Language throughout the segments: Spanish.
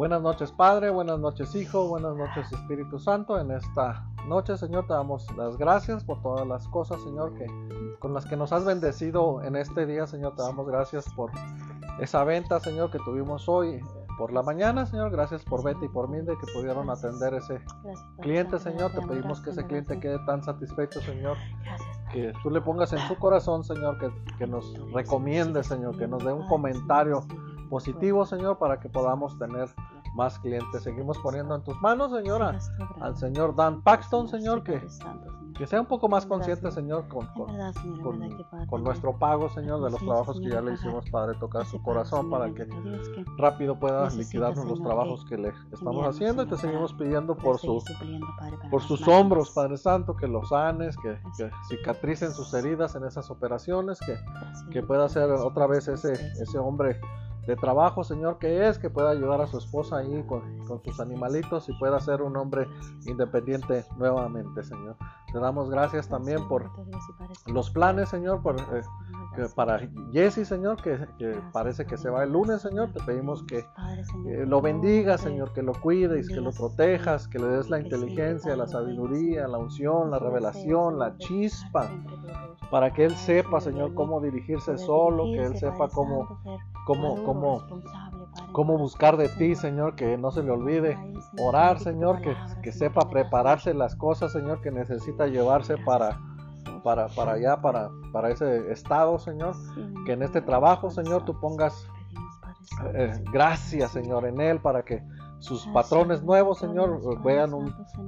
Buenas noches Padre, buenas noches Hijo, buenas noches Espíritu Santo. En esta noche, Señor, te damos las gracias por todas las cosas, Señor, que con las que nos has bendecido en este día, Señor. Te damos gracias por esa venta, Señor, que tuvimos hoy por la mañana, Señor. Gracias por Betty y por Minde que pudieron atender ese cliente, Señor. Te pedimos que ese cliente quede tan satisfecho, Señor. Que tú le pongas en su corazón, Señor, que, que nos recomiende, Señor, que nos dé un comentario positivo, Señor, para que podamos tener más clientes. Seguimos poniendo en tus manos, Señora, al señor Dan Paxton, Señor, que, que sea un poco más consciente, Señor, con, con, nuestro pago, Señor, de los trabajos que ya le hicimos, Padre, tocar su corazón para que rápido pueda liquidarnos los trabajos que le estamos haciendo y te seguimos pidiendo por, su, por sus hombros, Padre Santo, que los sanes, que, que cicatricen sus heridas en esas operaciones, que, que pueda ser otra vez ese, ese hombre de trabajo, Señor, que es, que pueda ayudar a su esposa ahí con, sus animalitos y pueda ser un hombre independiente nuevamente, Señor. Te damos gracias también por los planes, Señor, por, eh, para Jesse, Señor, que, parece que se va el lunes, Señor. Te pedimos que, lo bendiga, Señor, que lo cuides, que lo protejas, que le des la inteligencia, la sabiduría, la unción, la revelación, la chispa para que Él sepa, Señor, cómo dirigirse solo, que Él sepa cómo, cómo, cómo, cómo buscar de ti, Señor, que no se le olvide. Orar, Señor, que, que sepa prepararse las cosas, Señor, que necesita llevarse para, para, para allá, para, para ese estado, Señor, que en este trabajo, Señor, tú pongas eh, gracias, Señor, en Él, para que sus patrones nuevos, Señor, vean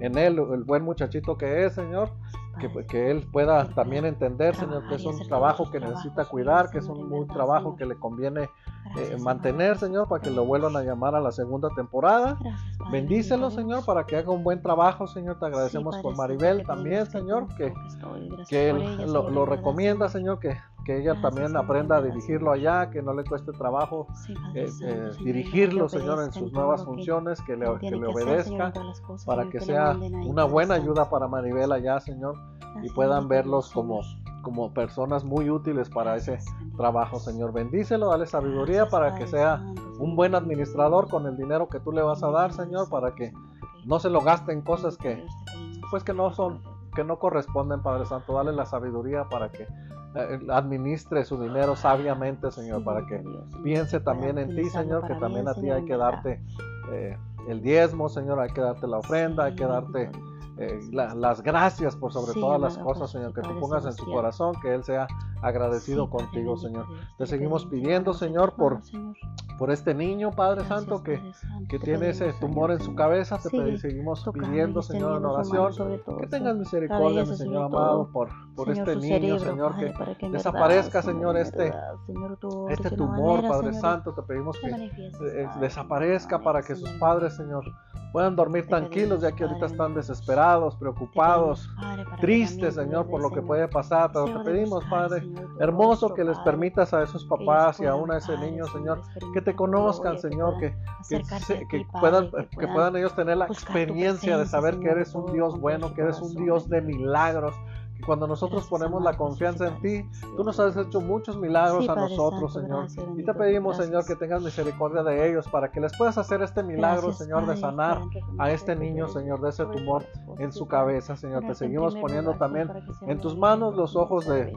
en Él el buen muchachito que es, Señor, que, que, él pueda también entender, Señor, que es un trabajo que necesita cuidar, que es un, trabajo que le conviene eh, mantener, Señor, para que lo vuelvan a llamar a la segunda temporada. Bendícelo, Señor, para que haga un buen trabajo, Señor. Te agradecemos por Maribel también, Señor, que, que él lo, lo recomienda, Señor, que que ella también aprenda a dirigirlo allá, que no le cueste trabajo eh, eh, dirigirlo, Señor, en sus nuevas funciones, que le, que le obedezca, para que sea una buena ayuda para Maribel allá, Señor, y puedan verlos como, como personas muy útiles para ese trabajo, Señor. Bendícelo, dale sabiduría para que sea un buen administrador con el dinero que tú le vas a dar, Señor, para que no se lo gaste en cosas que, pues que no son, que no corresponden, Padre Santo. Dale la sabiduría para que eh, administre su dinero sabiamente, Señor, para que piense también en ti, Señor, que también a ti hay que darte eh, el diezmo, Señor, hay que darte la ofrenda, hay que darte eh, las gracias por sobre todas las cosas, Señor, que tú pongas en su corazón, que Él sea agradecido contigo, Señor. Te seguimos pidiendo, Señor, por, por este niño, Padre Santo, que, que tiene ese tumor en su cabeza. Te seguimos pidiendo, Señor, en oración, que tengas misericordia, mi Señor amado, por, por este niño, Señor, que desaparezca, Señor, este, este tumor, Padre Santo. Te pedimos que desaparezca para que sus padres, Señor, puedan dormir tranquilos, ya que ahorita están desesperados, preocupados, tristes, Señor, por lo que puede pasar. Pero te pedimos, Padre, hermoso que les permitas a esos papás y aún a ese niño, Señor, que te conozcan, Señor, que, que, puedan, que puedan ellos tener la experiencia de saber que eres un Dios bueno, que eres un Dios de milagros, cuando nosotros ponemos la confianza en ti, tú nos has hecho muchos milagros a nosotros, Señor. Y te pedimos, Señor, que tengas misericordia de ellos para que les puedas hacer este milagro, Señor, de sanar a este niño, Señor, de ese tumor en su cabeza, Señor. Te seguimos poniendo también en tus manos los ojos de,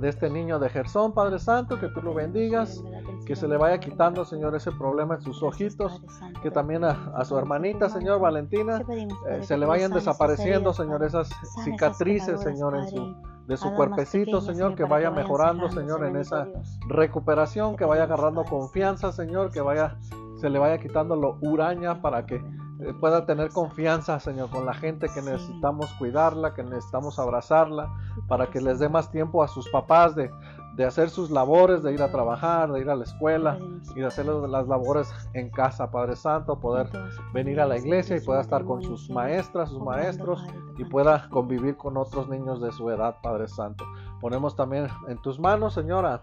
de este niño de Gersón, Padre Santo, que tú lo bendigas, que se le vaya quitando, Señor, ese problema en sus ojitos, que también a, su hermanita, Señor, Valentina, eh, se le vayan desapareciendo, Señor, esas cicatrices, Señor Señor, en su, de su cuerpecito, Señor, que vaya mejorando, Señor, en esa recuperación, que vaya agarrando confianza, Señor, que vaya, se le vaya quitando lo uraña para que eh, pueda tener confianza, Señor, con la gente que necesitamos cuidarla, que necesitamos abrazarla, para que les dé más tiempo a sus papás de de hacer sus labores, de ir a trabajar, de ir a la escuela y de hacer las labores en casa, Padre Santo, poder venir a la iglesia y pueda estar con sus maestras, sus maestros y pueda convivir con otros niños de su edad, Padre Santo. Ponemos también en tus manos, Señora,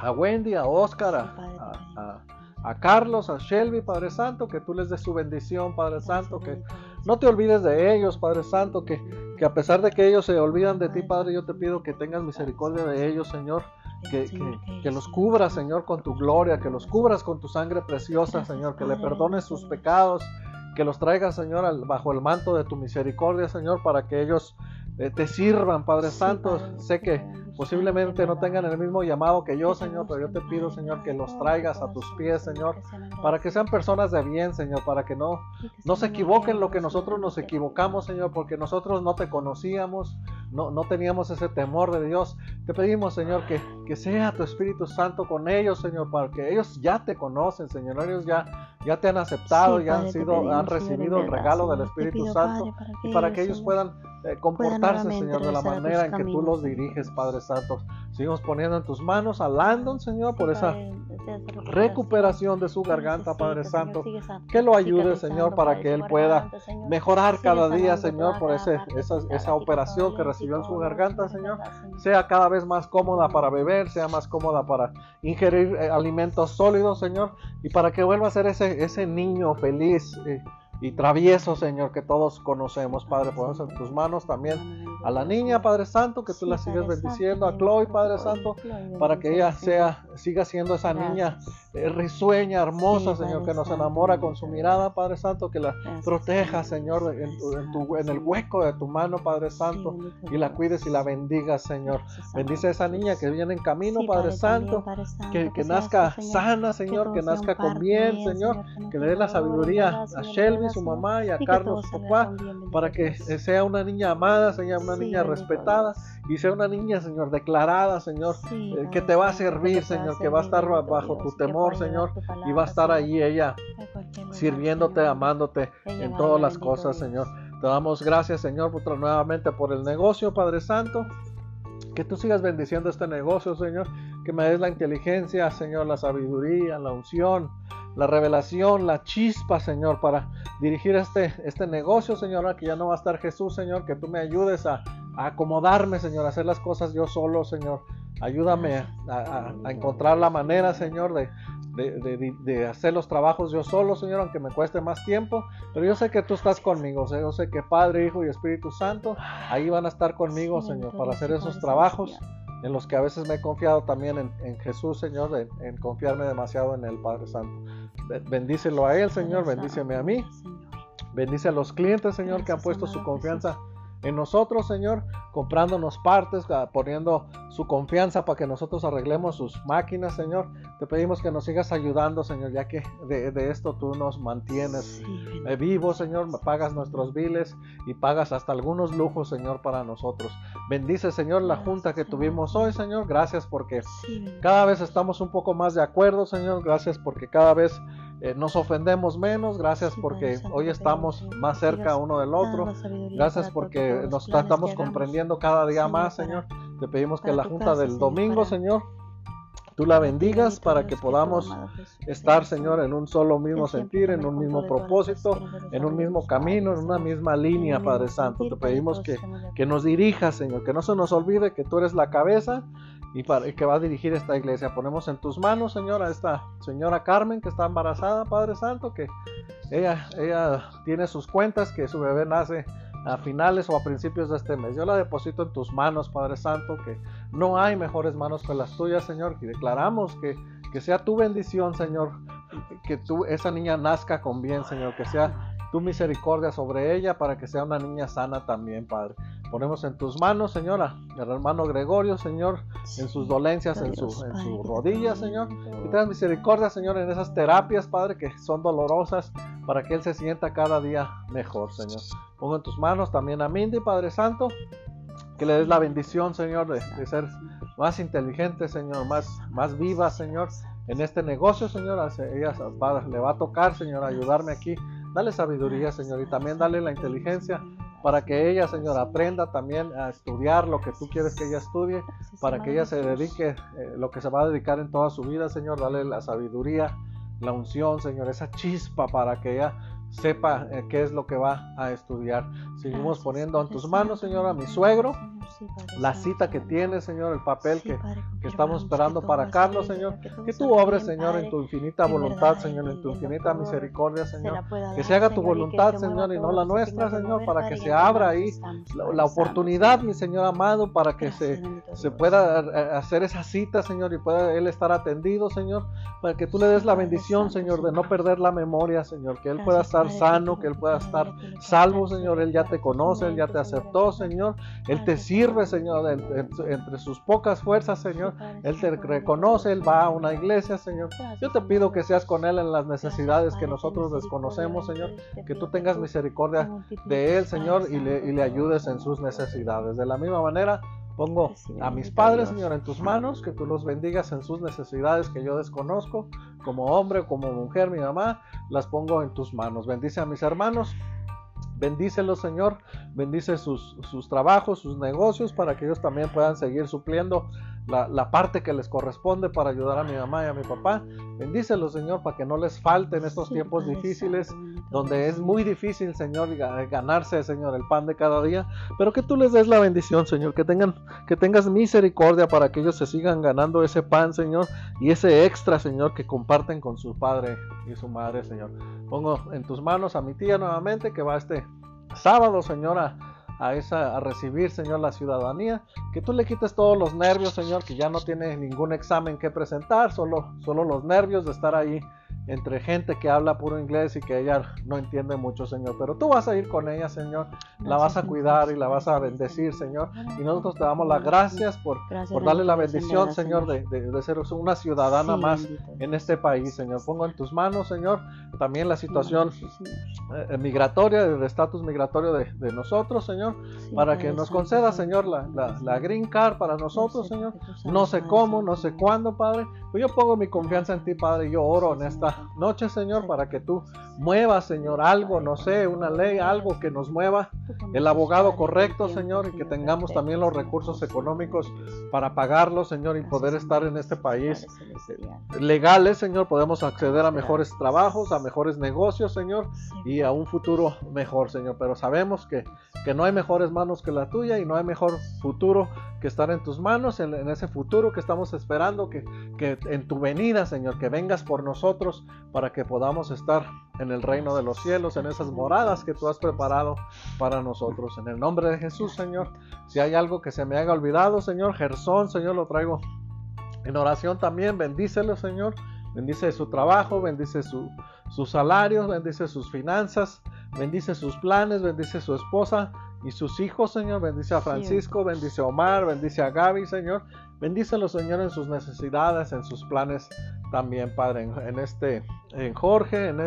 a Wendy, a Oscar, a, a Carlos, a Shelby, Padre Santo, que tú les des su bendición, Padre Santo, que no te olvides de ellos, Padre Santo, que que a pesar de que ellos se olvidan de ti, Padre, yo te pido que tengas misericordia de ellos, Señor, que, que, los cubras, Señor, con tu gloria, que los cubras con tu sangre preciosa, Señor, que le perdones sus pecados, que los traigas, Señor, bajo el manto de tu misericordia, Señor, para que ellos te sirvan, Padre Santo. Sé que posiblemente no tengan el mismo llamado que yo, Señor, pero yo te pido, Señor, que los traigas a tus pies, Señor, para que sean personas de bien, Señor, para que no, no se equivoquen lo que nosotros nos equivocamos, Señor, porque nosotros no te conocíamos, no, no teníamos ese temor de Dios. Te pedimos, Señor, que, que sea tu Espíritu Santo con ellos, Señor, para que ellos ya te conocen, Señor, ellos ya, ya te han aceptado, ya han sido, han recibido el regalo del Espíritu Santo, y para que ellos puedan eh, comportarse, Señor, de la manera en que tú los diriges, Padre Santo. Seguimos poniendo en tus manos a Landon, Señor, por esa recuperación de su garganta, Padre Santo. Que lo ayude, Señor, para que él pueda mejorar cada día, Señor, por ese, esa, esa operación que recibió en su garganta, Señor. Sea cada vez más cómoda para beber, sea más cómoda para ingerir eh, alimentos sólidos, Señor, y para que vuelva a ser ese, ese niño feliz. Eh, y travieso, Señor, que todos conocemos, Padre. Ponemos en tus manos también a la niña, Padre Santo, que tú la sigas bendiciendo, a Chloe, Padre Santo, para que ella sea, siga siendo esa niña eh, risueña, hermosa, Señor, que nos enamora con su mirada, Padre Santo, que la proteja, Señor, en, el hueco de tu mano, Padre Santo, y la cuides y la bendigas, Señor. Bendice a esa niña que viene en camino, Padre Santo, que, nazca sana, Señor, que nazca con bien, Señor, que le dé la sabiduría a Shelby su mamá y a Carlos su papá, para que sea una niña amada, sea una niña respetada y sea una niña, Señor, declarada, Señor, eh, que te va a servir, Señor, que va a estar bajo tu temor, Señor, y va a estar ahí ella sirviéndote, amándote en todas las cosas, Señor. Te damos gracias, Señor, otra nuevamente por el negocio, Padre Santo. Que tú sigas bendiciendo este negocio, Señor. Que me des la inteligencia, Señor, la sabiduría, la unción, la revelación, la chispa, Señor, para dirigir este, este negocio, Señor, que ya no va a estar Jesús, Señor, que tú me ayudes a, acomodarme, Señor, a hacer las cosas yo solo, Señor. Ayúdame a, encontrar la manera, Señor, de, de, hacer los trabajos yo solo, Señor, aunque me cueste más tiempo. Pero yo sé que tú estás conmigo, yo sé que Padre, Hijo y Espíritu Santo ahí van a estar conmigo, Señor, para hacer esos trabajos en los que a veces me he confiado también en, Jesús, Señor, en, confiarme demasiado en el Padre Santo. Bendícelo a Él, Señor, bendíceme a mí. Bendice a los clientes, Señor, que han puesto su confianza en nosotros, Señor, comprándonos partes, ah, poniendo su confianza para que nosotros arreglemos sus máquinas, Señor. Te pedimos que nos sigas ayudando, Señor, ya que de, esto tú nos mantienes eh, vivos, Señor, pagas nuestros biles y pagas hasta algunos lujos, Señor, para nosotros. Bendice, Señor, la junta que tuvimos hoy, Señor. Gracias porque cada vez estamos un poco más de acuerdo, Señor. Gracias porque cada vez eh, nos ofendemos menos, gracias porque hoy estamos más cerca uno del otro, gracias porque nos estamos comprendiendo cada día más, Señor. Te pedimos que la junta del domingo, Señor, tú la bendigas para que podamos estar, Señor, en un solo mismo sentir, en un mismo propósito, en un mismo camino, en una misma línea, Padre Santo. Te pedimos que, que nos dirijas, Señor, que no se nos olvide que tú eres la cabeza y, para, que va a dirigir esta iglesia. Ponemos en tus manos, Señor, esta señora Carmen que está embarazada, Padre Santo, que ella, ella tiene sus cuentas, que su bebé nace a finales o a principios de este mes. Yo la deposito en tus manos, Padre Santo, que no hay mejores manos que las tuyas, Señor, y declaramos que, que sea tu bendición, Señor, que tú, esa niña nazca con bien, Señor, que sea tu misericordia sobre ella para que sea una niña sana también, Padre. Ponemos en tus manos, Señora, el hermano Gregorio, Señor, en sus dolencias, en su, en su rodilla, Señor. Y tengas misericordia, Señor, en esas terapias, Padre, que son dolorosas, para que Él se sienta cada día mejor, Señor. Pongo en tus manos también a Mindy, Padre Santo, que le des la bendición, Señor, de, ser más inteligente, Señor, más, más viva, Señor, en este negocio, Señor. Ella le va a tocar, Señor, ayudarme aquí. Dale sabiduría, Señor, y también dale la inteligencia para que ella, Señor, aprenda también a estudiar lo que tú quieres que ella estudie, para que ella se dedique, eh, lo que se va a dedicar en toda su vida, Señor, dale la sabiduría, la unción, Señor, esa chispa para que ella sepa eh, qué es lo que va a estudiar. Seguimos poniendo en tus manos, Señor, a mi suegro, la cita que tiene, Señor, el papel que, que estamos esperando para Carlos, Señor. Que tú obres, Señor, en tu infinita voluntad, Señor, en tu infinita misericordia, Señor. Que se haga tu voluntad, Señor, y no la nuestra, Señor, para que se abra ahí la, oportunidad, mi Señor amado, para que se, se pueda eh, hacer esa cita, Señor, y pueda Él estar atendido, Señor, para que tú le des la bendición, Señor, de no perder la memoria, Señor, que Él pueda estar sano, que Él pueda estar salvo, Señor. Él ya te conoce, Él ya te aceptó, Señor. Él te sirve, Señor, entre sus pocas fuerzas, Señor. Él te reconoce, Él va a una iglesia, Señor. Yo te pido que seas con Él en las necesidades que nosotros desconocemos, Señor. Que tú tengas misericordia de Él, Señor, y le, y le ayudes en sus necesidades. De la misma manera, Pongo a mis padres, Señor, en tus manos, que tú los bendigas en sus necesidades que yo desconozco, como hombre, como mujer, mi mamá, las pongo en tus manos. Bendice a mis hermanos, Bendícelos, Señor. Bendice sus, sus, trabajos, sus negocios, para que ellos también puedan seguir supliendo la, parte que les corresponde para ayudar a mi mamá y a mi papá. Bendícelos, Señor, para que no les falte en estos tiempos difíciles, donde es muy difícil, Señor, ganarse, Señor, el pan de cada día. Pero que tú les des la bendición, Señor, que tengan, que tengas misericordia para que ellos se sigan ganando ese pan, Señor, y ese extra, Señor, que comparten con su padre y su madre, Señor. Pongo en tus manos a mi tía nuevamente, que va este sábado, Señora a, esa, a recibir, Señor, la ciudadanía. Que tú le quites todos los nervios, Señor, que ya no tiene ningún examen que presentar, solo, solo los nervios de estar ahí entre gente que habla puro inglés y que ella no entiende mucho, Señor. Pero tú vas a ir con ella, Señor. La vas a cuidar y la vas a bendecir, Señor. Y nosotros te damos las gracias por, por darle la bendición, Señor, de, de, ser una ciudadana más en este país, Señor. Pongo en tus manos, Señor, también la situación eh, migratoria, del estatus migratorio de, de, nosotros, Señor, para que nos conceda, Señor, la, la, la green card para nosotros, Señor. No sé cómo, no sé cuándo, Padre. Pues yo pongo mi confianza en ti, Padre, y yo oro en esta noche, Señor, para que tú muevas, Señor, algo, no sé, una ley, algo que nos mueva, el abogado correcto, Señor, y que tengamos también los recursos económicos para pagarlo, Señor, y poder estar en este país legales, Señor, podemos acceder a mejores trabajos, a mejores negocios, Señor, y a un futuro mejor, Señor, pero sabemos que, que no hay mejores manos que la tuya y no hay mejor futuro que estar en tus manos, en, ese futuro que estamos esperando, que, que en tu venida, Señor, que vengas por nosotros para que podamos estar en el reino de los cielos, en esas moradas que tú has preparado para nosotros. En el nombre de Jesús, Señor, si hay algo que se me haya olvidado, Señor, Gersón, Señor, lo traigo en oración también, bendícelo, Señor. Bendice su trabajo, bendice su, sus salarios, bendice sus finanzas, bendice sus planes, bendice su esposa y sus hijos, Señor. Bendice a Francisco, bendice a Omar, bendice a Gaby, Señor. Bendícelo, Señor, en sus necesidades, en sus planes también, Padre, en, este, en Jorge, en,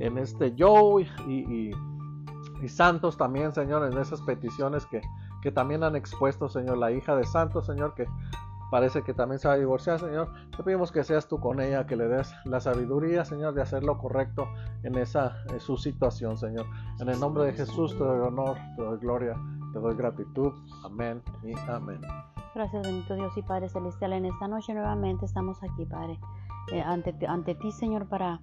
en, este Joe y, y, Santos también, Señor, en esas peticiones que, que también han expuesto, Señor, la hija de Santos, Señor, que parece que también se va a divorciar, Señor. Te pedimos que seas tú con ella, que le des la sabiduría, Señor, de hacer lo correcto en esa su situación, Señor. En el nombre de Jesús te doy honor, te doy gloria, te doy gratitud. Amén y amén. Gracias, bendito Dios y Padre Celestial. En esta noche nuevamente estamos aquí, Padre, eh, ante, ante ti, Señor, para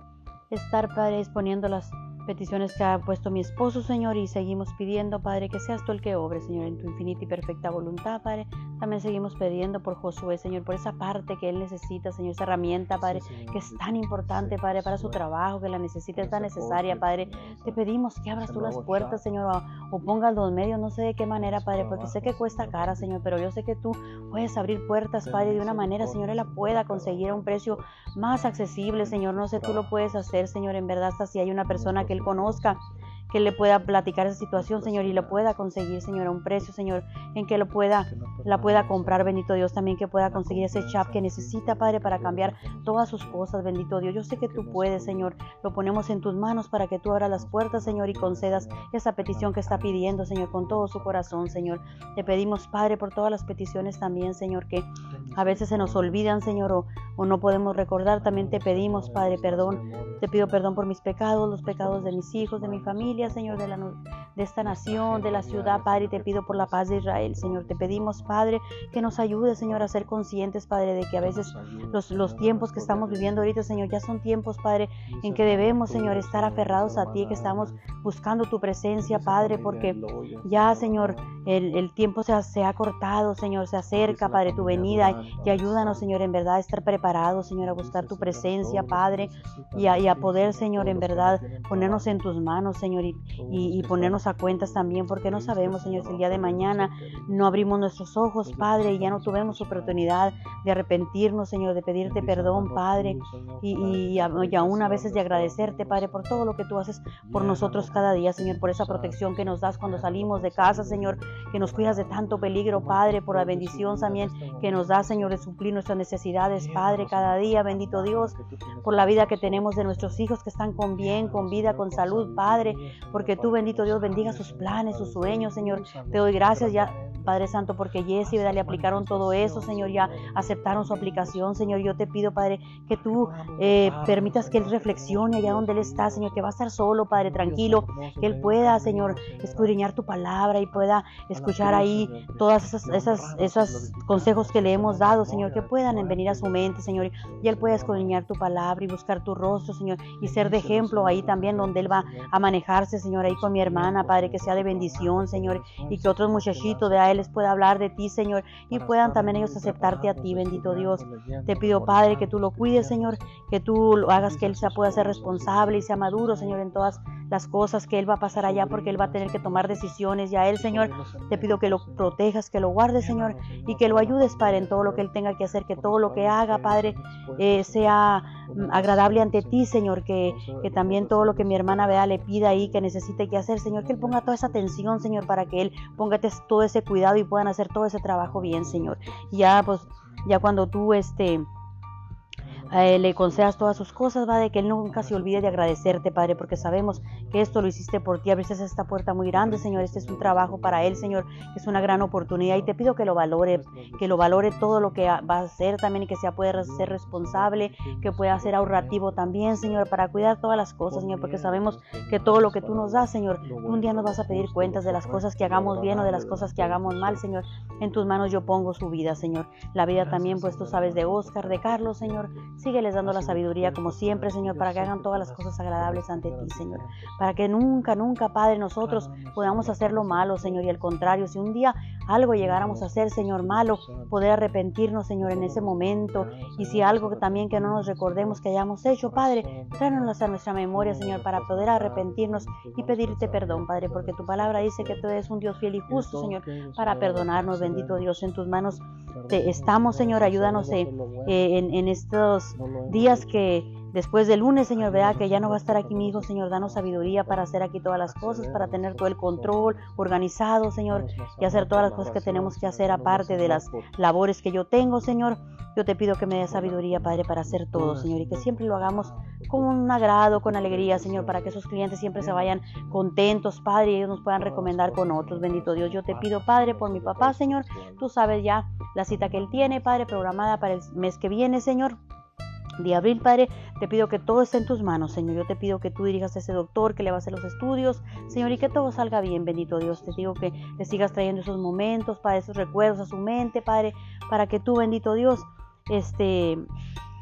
estar, Padre, exponiendo las peticiones que ha puesto mi esposo, Señor, y seguimos pidiendo, Padre, que seas tú el que obre, Señor, en tu infinita y perfecta voluntad, Padre. También seguimos pidiendo por Josué, Señor, por esa parte que él necesita, Señor, esa herramienta, Padre, que es tan importante, Padre, para su trabajo, que la necesita, es tan necesaria, Padre. Te pedimos que abras tú las puertas, Señor, o, pongas los medios, no sé de qué manera, Padre, porque sé que cuesta cara, Señor, pero yo sé que tú puedes abrir puertas, Padre, de una manera, Señor, él la pueda conseguir a un precio más accesible, Señor. No sé, tú lo puedes hacer, Señor, en verdad, hasta si hay una persona que él conozca que le pueda platicar esa situación, Señor, y lo pueda conseguir, Señor, a un precio, Señor, en que lo pueda, la pueda comprar, bendito Dios, también que pueda conseguir ese chap que necesita, Padre, para cambiar todas sus cosas, bendito Dios. Yo sé que tú puedes, Señor, lo ponemos en tus manos para que tú abras las puertas, Señor, y concedas esa petición que está pidiendo, Señor, con todo su corazón, Señor. Te pedimos, Padre, por todas las peticiones también, Señor, que a veces se nos olvidan, Señor, o, o no podemos recordar. También te pedimos, Padre, perdón. Te pido perdón por mis pecados, los pecados de mis hijos, de mi familia, Señor, de, la, de esta nación, de la ciudad, Padre. Y te pido por la paz de Israel, Señor. Te pedimos, Padre, que nos ayude, Señor, a ser conscientes, Padre, de que a veces los, los tiempos que estamos viviendo ahorita, Señor, ya son tiempos, Padre, en que debemos, Señor, estar aferrados a ti, que estamos buscando tu presencia, Padre, porque ya, Señor, el, el tiempo se ha, se ha cortado, Señor, se acerca, Padre, tu venida. Y ayúdanos, Señor, en verdad, a estar preparados, Señor, a buscar tu presencia, Padre, y a, y a poder, Señor, en verdad, ponernos en tus manos, Señor, y, y, y ponernos a cuentas también, porque no sabemos, Señor, si el día de mañana no abrimos nuestros ojos, Padre, y ya no tuvimos oportunidad de arrepentirnos, Señor, de pedirte perdón, Padre, y, y, y aún a veces de agradecerte, Padre, por todo lo que tú haces por nosotros cada día, Señor, por esa protección que nos das cuando salimos de casa, Señor, que nos cuidas de tanto peligro, Padre, por la bendición también que nos da, Señor, de suplir nuestras necesidades, Padre, cada día, bendito Dios, por la vida que tenemos de nuestros hijos que están con bien, con vida, con salud, Padre, porque tú, bendito Dios, bendiga sus planes, sus sueños, Señor. Te doy gracias ya Padre Santo, porque Jesse, ¿verdad? Le aplicaron todo eso, Señor, ya aceptaron su aplicación, Señor. Yo te pido, Padre, que tú eh, permitas que Él reflexione allá donde Él está, Señor, que va a estar solo, Padre, tranquilo, que Él pueda, Señor, escudriñar tu palabra y pueda escuchar ahí todas esas, consejos que le hemos dado, Señor, que puedan venir a su mente, Señor, y Él pueda escudriñar tu palabra y buscar tu rostro, Señor, y ser de ejemplo ahí también donde Él va a manejarse, Señor, ahí con mi hermana, Padre, que sea de bendición, Señor, y que otros muchachitos de ahí les pueda hablar de ti, Señor, y puedan también ellos aceptarte a ti, bendito Dios. Te pido, Padre, que tú lo cuides, Señor, que tú lo hagas que él se pueda ser responsable y sea maduro, Señor, en todas las cosas que él va a pasar allá, porque él va a tener que tomar decisiones. Y a él, Señor, te pido que lo protejas, que lo guardes, Señor, y que lo ayudes, Padre, en todo lo que él tenga que hacer, que todo lo que haga, Padre, eh, sea agradable ante ti, Señor, que, que también todo lo que mi hermana vea le pida ahí, que necesite que hacer, Señor, que él ponga toda esa atención, Señor, para que él ponga todo ese cuidado y puedan hacer todo ese trabajo bien, Señor. Ya, pues, ya cuando tú, este, eh, le concedas todas sus cosas, va de que Él nunca se olvide de agradecerte, Padre, porque sabemos que esto lo hiciste por ti. Abriste esta puerta muy grande, Señor. Este es un trabajo para Él, Señor, es una gran oportunidad. Y te pido que lo valore, que lo valore todo lo que va a hacer también y que sea pueda ser responsable, que pueda ser ahorrativo también, Señor, para cuidar todas las cosas, Señor, porque sabemos que todo lo que tú nos das, Señor, un día nos vas a pedir cuentas de las cosas que hagamos bien o de las cosas que hagamos mal, Señor. En tus manos yo pongo su vida, Señor. La vida también, pues tú sabes, de Oscar, de Carlos, Señor. Sígueles dando la sabiduría como siempre, Señor, para que hagan todas las cosas agradables ante ti, Señor. Para que nunca, nunca, Padre, nosotros podamos hacer lo malo, Señor. Y al contrario, si un día algo llegáramos a hacer, Señor, malo, poder arrepentirnos, Señor, en ese momento. Y si algo que también que no nos recordemos que hayamos hecho, Padre, tráenos a nuestra memoria, Señor, para poder arrepentirnos y pedirte perdón, Padre, porque tu palabra dice que tú eres un Dios fiel y justo, Señor, para perdonarnos, bendito Dios, en tus manos te estamos, Señor, ayúdanos en estos días que después del lunes, Señor, vea que ya no va a estar aquí mi hijo, Señor, danos sabiduría para hacer aquí todas las cosas, para tener todo el control organizado, Señor, y hacer todas las cosas que tenemos que hacer aparte de las labores que yo tengo, Señor. Yo te pido que me des sabiduría, Padre, para hacer todo, Señor, y que siempre lo hagamos con un agrado, con alegría, Señor, para que esos clientes siempre se vayan contentos, Padre, y ellos nos puedan recomendar con otros. Bendito Dios, yo te pido, Padre, por mi papá, Señor. Tú sabes ya la cita que él tiene, Padre, programada para el mes que viene, Señor de abril, Padre, te pido que todo esté en tus manos, Señor. Yo te pido que tú dirijas a ese doctor, que le va a hacer los estudios, Señor, y que todo salga bien, bendito Dios. Te digo que le sigas trayendo esos momentos, Padre, esos recuerdos a su mente, Padre, para que tú, bendito Dios, este,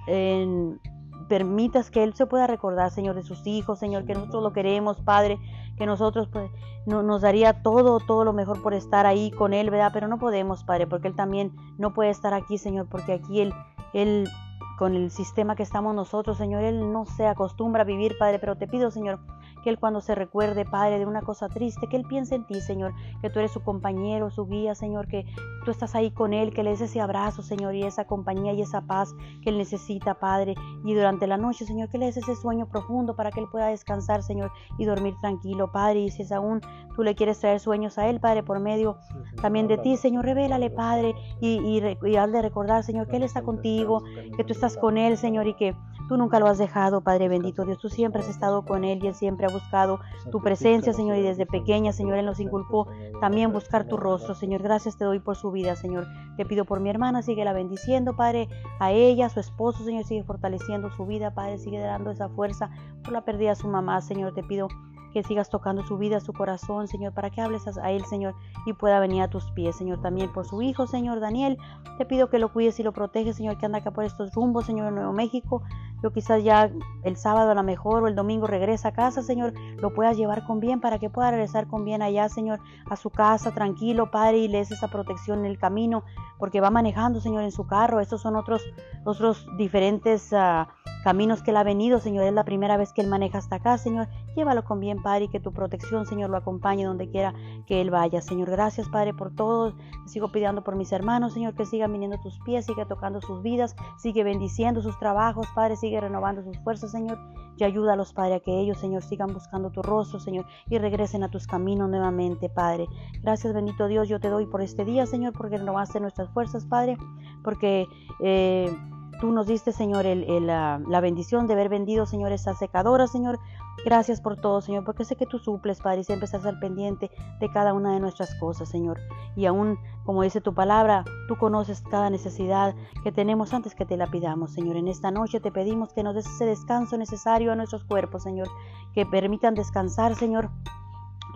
en, permitas que Él se pueda recordar, Señor, de sus hijos, Señor, que nosotros lo queremos, Padre, que nosotros pues, no, nos daría todo, todo lo mejor por estar ahí con Él, ¿verdad? Pero no podemos, Padre, porque Él también no puede estar aquí, Señor, porque aquí Él, Él con el sistema que estamos nosotros, Señor. Él no se acostumbra a vivir, Padre, pero te pido, Señor, que Él cuando se recuerde, Padre, de una cosa triste, que Él piense en ti, Señor, que tú eres su compañero, su guía, Señor, que tú estás ahí con Él, que le des ese abrazo, Señor, y esa compañía y esa paz que Él necesita, Padre. Y durante la noche, Señor, que le des ese sueño profundo para que Él pueda descansar, Señor, y dormir tranquilo, Padre. Y si es aún tú le quieres traer sueños a Él, Padre, por medio también de ti, Señor, revélale, Padre, y, y, y hazle recordar, Señor, que Él está contigo, que tú estás con Él, Señor, y que Tú nunca lo has dejado, Padre bendito Dios. Tú siempre has estado con Él y Él siempre ha buscado tu presencia, Señor. Y desde pequeña, Señor, Él nos inculcó también buscar tu rostro, Señor. Gracias te doy por su vida, Señor. Te pido por mi hermana, sigue la bendiciendo, Padre, a ella, a su esposo, Señor, sigue fortaleciendo su vida, Padre, sigue dando esa fuerza por la pérdida de su mamá, Señor. Te pido que sigas tocando su vida, su corazón, Señor, para que hables a él, Señor, y pueda venir a tus pies, Señor, también por su hijo, Señor, Daniel. Te pido que lo cuides y lo proteges, Señor, que anda acá por estos rumbos, Señor, en Nuevo México. Yo quizás ya el sábado a lo mejor o el domingo regresa a casa, Señor, lo puedas llevar con bien para que pueda regresar con bien allá, Señor, a su casa, tranquilo, Padre, y le des esa protección en el camino, porque va manejando, Señor, en su carro. Estos son otros, otros diferentes... Uh, caminos que Él ha venido, Señor. Es la primera vez que Él maneja hasta acá, Señor. Llévalo con bien, Padre, y que tu protección, Señor, lo acompañe donde quiera que Él vaya. Señor, gracias, Padre, por todo. Sigo pidiendo por mis hermanos, Señor, que sigan viniendo tus pies, sigue tocando sus vidas, sigue bendiciendo sus trabajos, Padre, sigue renovando sus fuerzas, Señor. Y ayúdalos, Padre, a que ellos, Señor, sigan buscando tu rostro, Señor, y regresen a tus caminos nuevamente, Padre. Gracias, bendito Dios, yo te doy por este día, Señor, porque renovaste nuestras fuerzas, Padre, porque... Eh, Tú nos diste, Señor, la, bendición de haber vendido, Señor, esa secadora, Señor. Gracias por todo, Señor, porque sé que tú suples, Padre, y siempre estás al pendiente de cada una de nuestras cosas, Señor. Y aún, como dice tu palabra, tú conoces cada necesidad que tenemos antes que te la pidamos, Señor. En esta noche te pedimos que nos des ese descanso necesario a nuestros cuerpos, Señor. Que permitan descansar, Señor,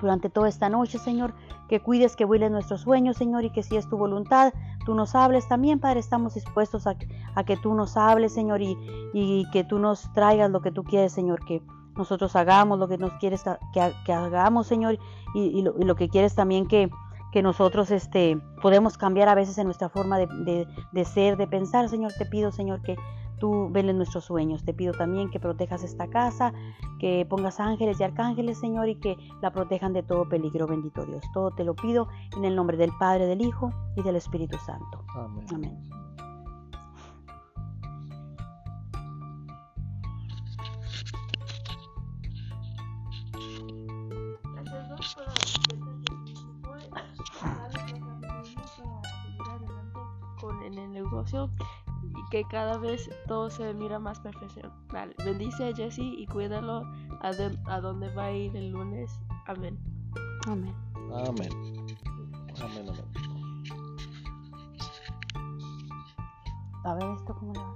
durante toda esta noche, Señor, que cuides que vuelen nuestros sueños, Señor, y que si es tu voluntad, tú nos hables. También, Padre, estamos dispuestos a, que tú nos hables, Señor, y, que tú nos traigas lo que tú quieres, Señor, que nosotros hagamos lo que nos quieres que, hagamos, Señor, y, lo, que quieres también que, nosotros este, podemos cambiar a veces en nuestra forma de ser, de pensar, Señor, te pido, Señor, que tú veles nuestros sueños. Te pido también que protejas esta casa, que pongas ángeles y arcángeles, Señor, y que la protejan de todo peligro, bendito Dios. Todo te lo pido en el nombre del Padre, del Hijo y del Espíritu Santo. Amén. Amén. con el negocio que cada vez todo se mira más profesional. Bendice a Jesse y cuídalo a, a donde va a ir el lunes. Amén. Amén. Amén. Amén, amén. A ver esto cómo lo